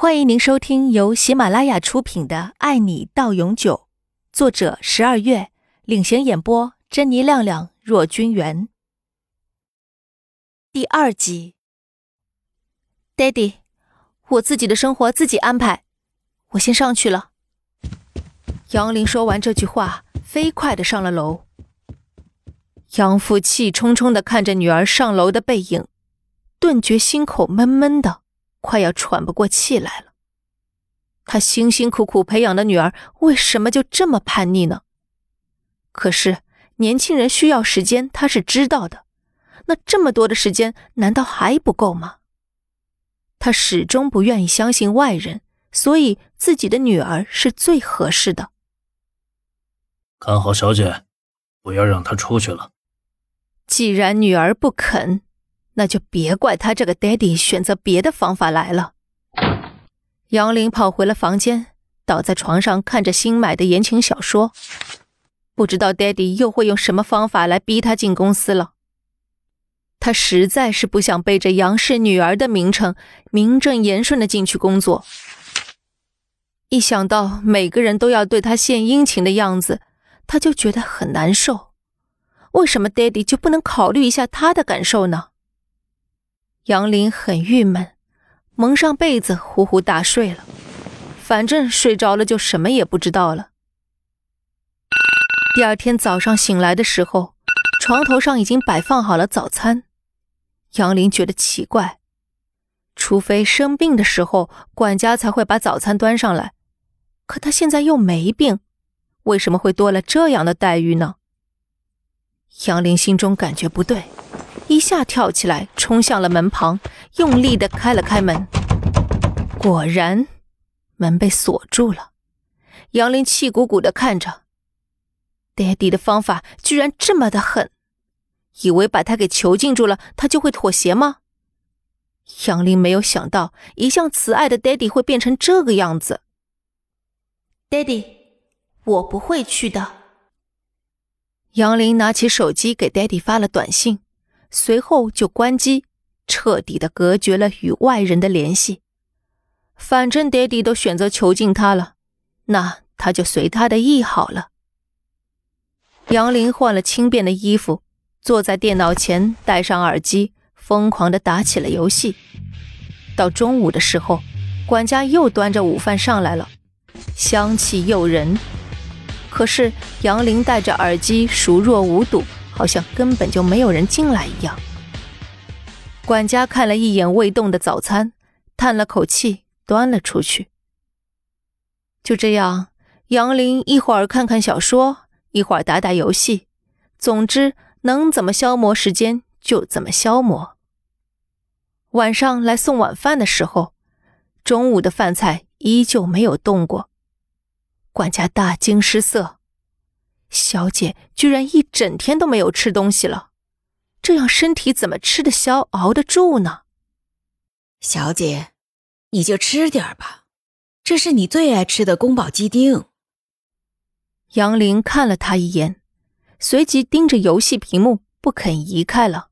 欢迎您收听由喜马拉雅出品的《爱你到永久》，作者十二月领衔演播：珍妮、亮亮、若君元。第二集。爹地，我自己的生活自己安排，我先上去了。杨林说完这句话，飞快的上了楼。杨父气冲冲的看着女儿上楼的背影，顿觉心口闷闷的。快要喘不过气来了。他辛辛苦苦培养的女儿，为什么就这么叛逆呢？可是年轻人需要时间，他是知道的。那这么多的时间，难道还不够吗？他始终不愿意相信外人，所以自己的女儿是最合适的。看好小姐，不要让她出去了。既然女儿不肯。那就别怪他这个爹地选择别的方法来了。杨林跑回了房间，倒在床上看着新买的言情小说，不知道爹地又会用什么方法来逼他进公司了。他实在是不想背着杨氏女儿的名称，名正言顺的进去工作。一想到每个人都要对他献殷勤的样子，他就觉得很难受。为什么爹地就不能考虑一下他的感受呢？杨林很郁闷，蒙上被子呼呼大睡了。反正睡着了就什么也不知道了。第二天早上醒来的时候，床头上已经摆放好了早餐。杨林觉得奇怪，除非生病的时候管家才会把早餐端上来，可他现在又没病，为什么会多了这样的待遇呢？杨林心中感觉不对。一下跳起来，冲向了门旁，用力的开了开门。果然，门被锁住了。杨林气鼓鼓的看着，爹地的方法居然这么的狠，以为把他给囚禁住了，他就会妥协吗？杨林没有想到，一向慈爱的爹地会变成这个样子。爹地，我不会去的。杨林拿起手机给爹地发了短信。随后就关机，彻底的隔绝了与外人的联系。反正爹地都选择囚禁他了，那他就随他的意好了。杨林换了轻便的衣服，坐在电脑前，戴上耳机，疯狂的打起了游戏。到中午的时候，管家又端着午饭上来了，香气诱人。可是杨林戴着耳机，熟若无睹。好像根本就没有人进来一样。管家看了一眼未动的早餐，叹了口气，端了出去。就这样，杨林一会儿看看小说，一会儿打打游戏，总之能怎么消磨时间就怎么消磨。晚上来送晚饭的时候，中午的饭菜依旧没有动过，管家大惊失色。小姐居然一整天都没有吃东西了，这样身体怎么吃得消、熬得住呢？小姐，你就吃点吧，这是你最爱吃的宫保鸡丁。杨林看了他一眼，随即盯着游戏屏幕不肯移开了。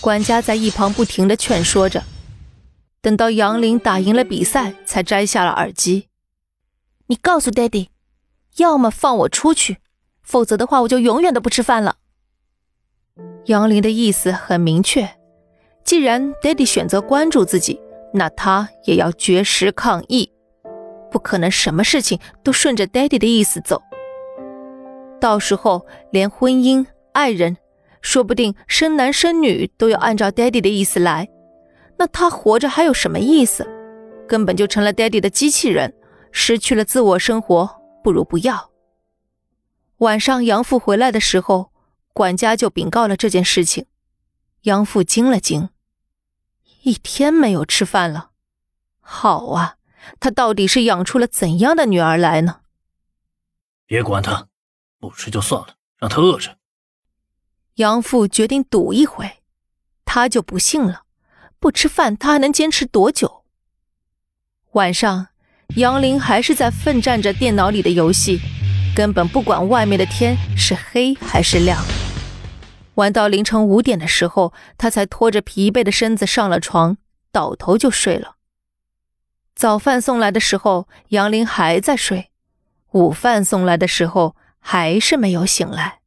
管家在一旁不停的劝说着，等到杨林打赢了比赛，才摘下了耳机。你告诉爹地，要么放我出去。否则的话，我就永远都不吃饭了。杨林的意思很明确，既然 Daddy 选择关注自己，那他也要绝食抗议，不可能什么事情都顺着 Daddy 的意思走。到时候连婚姻、爱人，说不定生男生女都要按照 Daddy 的意思来，那他活着还有什么意思？根本就成了 Daddy 的机器人，失去了自我生活，不如不要。晚上杨父回来的时候，管家就禀告了这件事情。杨父惊了惊，一天没有吃饭了。好啊，他到底是养出了怎样的女儿来呢？别管他，不吃就算了，让他饿着。杨父决定赌一回，他就不信了，不吃饭他还能坚持多久？晚上，杨林还是在奋战着电脑里的游戏。根本不管外面的天是黑还是亮，玩到凌晨五点的时候，他才拖着疲惫的身子上了床，倒头就睡了。早饭送来的时候，杨林还在睡；午饭送来的时候，还是没有醒来。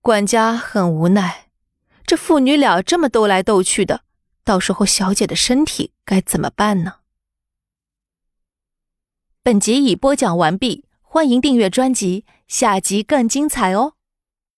管家很无奈，这父女俩这么斗来斗去的，到时候小姐的身体该怎么办呢？本集已播讲完毕，欢迎订阅专辑，下集更精彩哦。